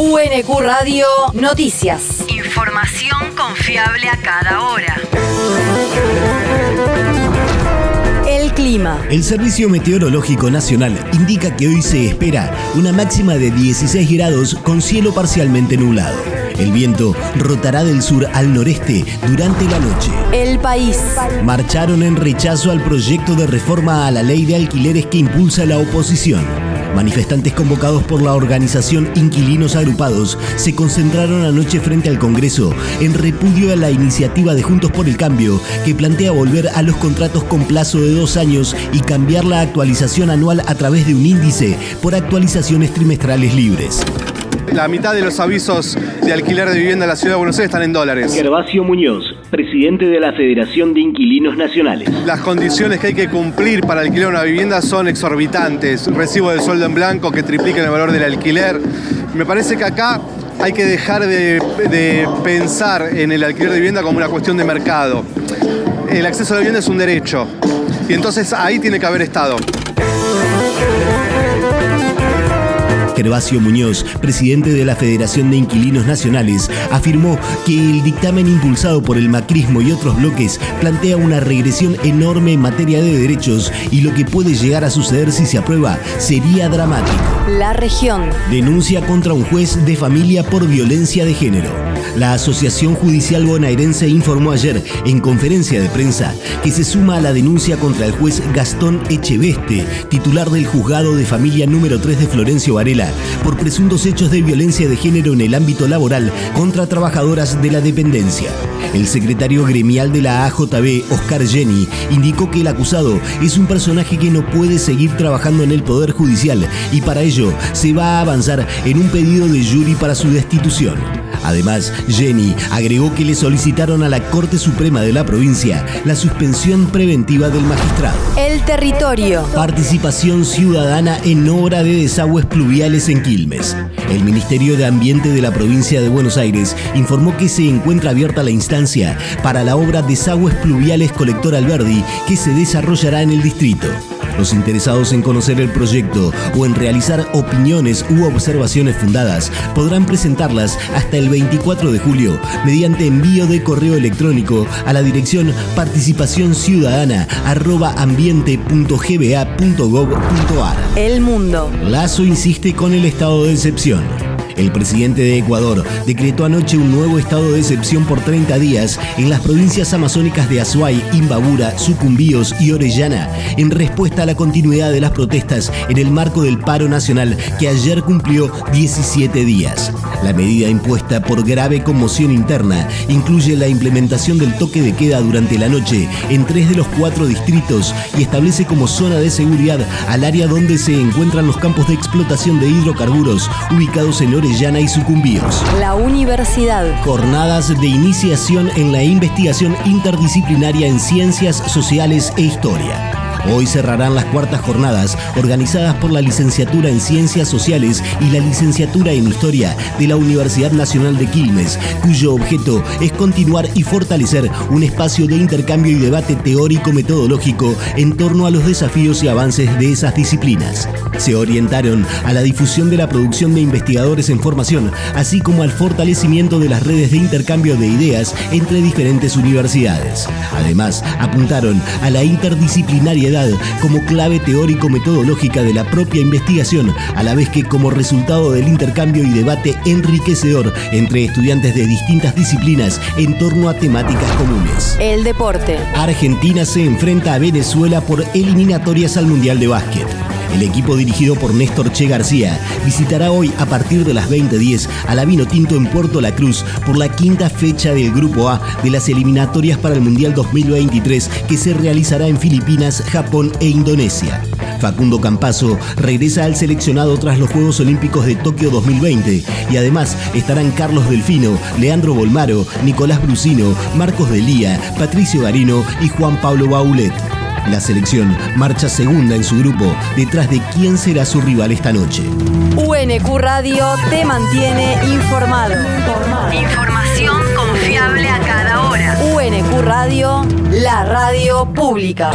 UNQ Radio Noticias. Información confiable a cada hora. El clima. El Servicio Meteorológico Nacional indica que hoy se espera una máxima de 16 grados con cielo parcialmente nublado. El viento rotará del sur al noreste durante la noche. El país. Marcharon en rechazo al proyecto de reforma a la ley de alquileres que impulsa la oposición. Manifestantes convocados por la organización Inquilinos Agrupados se concentraron anoche frente al Congreso en repudio a la iniciativa de Juntos por el Cambio que plantea volver a los contratos con plazo de dos años y cambiar la actualización anual a través de un índice por actualizaciones trimestrales libres. La mitad de los avisos de alquiler de vivienda en la ciudad de Buenos Aires están en dólares. Gervasio Muñoz, presidente de la Federación de Inquilinos Nacionales. Las condiciones que hay que cumplir para alquilar una vivienda son exorbitantes. Recibo de sueldo en blanco que triplican el valor del alquiler. Me parece que acá hay que dejar de, de pensar en el alquiler de vivienda como una cuestión de mercado. El acceso a la vivienda es un derecho. Y entonces ahí tiene que haber Estado. Gervasio Muñoz, presidente de la Federación de Inquilinos Nacionales, afirmó que el dictamen impulsado por el macrismo y otros bloques plantea una regresión enorme en materia de derechos y lo que puede llegar a suceder si se aprueba sería dramático. La región. Denuncia contra un juez de familia por violencia de género. La Asociación Judicial Bonaerense informó ayer en conferencia de prensa que se suma a la denuncia contra el juez Gastón Echeveste, titular del juzgado de familia número 3 de Florencio Varela, por presuntos hechos de violencia de género en el ámbito laboral contra trabajadoras de la dependencia. El secretario gremial de la AJB, Oscar Jenny, indicó que el acusado es un personaje que no puede seguir trabajando en el Poder Judicial y para ello se va a avanzar en un pedido de jury para su destitución. Además, Jenny agregó que le solicitaron a la Corte Suprema de la provincia la suspensión preventiva del magistrado. El territorio. Participación ciudadana en obra de desagües pluviales en Quilmes. El Ministerio de Ambiente de la provincia de Buenos Aires informó que se encuentra abierta la instancia para la obra Desagües Pluviales Colector Alberdi que se desarrollará en el distrito. Los interesados en conocer el proyecto o en realizar opiniones u observaciones fundadas podrán presentarlas hasta el 24 de julio mediante envío de correo electrónico a la dirección participacionciudadana@ambiente.gba.gov.ar. El mundo. Lazo insiste con el estado de excepción. El presidente de Ecuador decretó anoche un nuevo estado de excepción por 30 días en las provincias amazónicas de Azuay, Imbabura, Sucumbíos y Orellana, en respuesta a la continuidad de las protestas en el marco del paro nacional que ayer cumplió 17 días. La medida impuesta por grave conmoción interna incluye la implementación del toque de queda durante la noche en tres de los cuatro distritos y establece como zona de seguridad al área donde se encuentran los campos de explotación de hidrocarburos ubicados en Orellana y Sucumbíos. La universidad. Jornadas de iniciación en la investigación interdisciplinaria en ciencias sociales e historia. Hoy cerrarán las cuartas jornadas organizadas por la licenciatura en Ciencias Sociales y la licenciatura en Historia de la Universidad Nacional de Quilmes, cuyo objeto es continuar y fortalecer un espacio de intercambio y debate teórico-metodológico en torno a los desafíos y avances de esas disciplinas. Se orientaron a la difusión de la producción de investigadores en formación, así como al fortalecimiento de las redes de intercambio de ideas entre diferentes universidades. Además, apuntaron a la interdisciplinariedad como clave teórico-metodológica de la propia investigación, a la vez que como resultado del intercambio y debate enriquecedor entre estudiantes de distintas disciplinas en torno a temáticas comunes. El deporte. Argentina se enfrenta a Venezuela por eliminatorias al Mundial de Básquet. El equipo dirigido por Néstor Che García visitará hoy a partir de las 20:10 a la Vino Tinto en Puerto La Cruz por la quinta fecha del Grupo A de las eliminatorias para el Mundial 2023 que se realizará en Filipinas, Japón e Indonesia. Facundo Campazo regresa al seleccionado tras los Juegos Olímpicos de Tokio 2020 y además estarán Carlos Delfino, Leandro Bolmaro, Nicolás Brusino, Marcos Delía, Patricio Garino y Juan Pablo Baulet. La selección marcha segunda en su grupo, detrás de quién será su rival esta noche. UNQ Radio te mantiene informado. Información confiable a cada hora. UNQ Radio, la radio pública.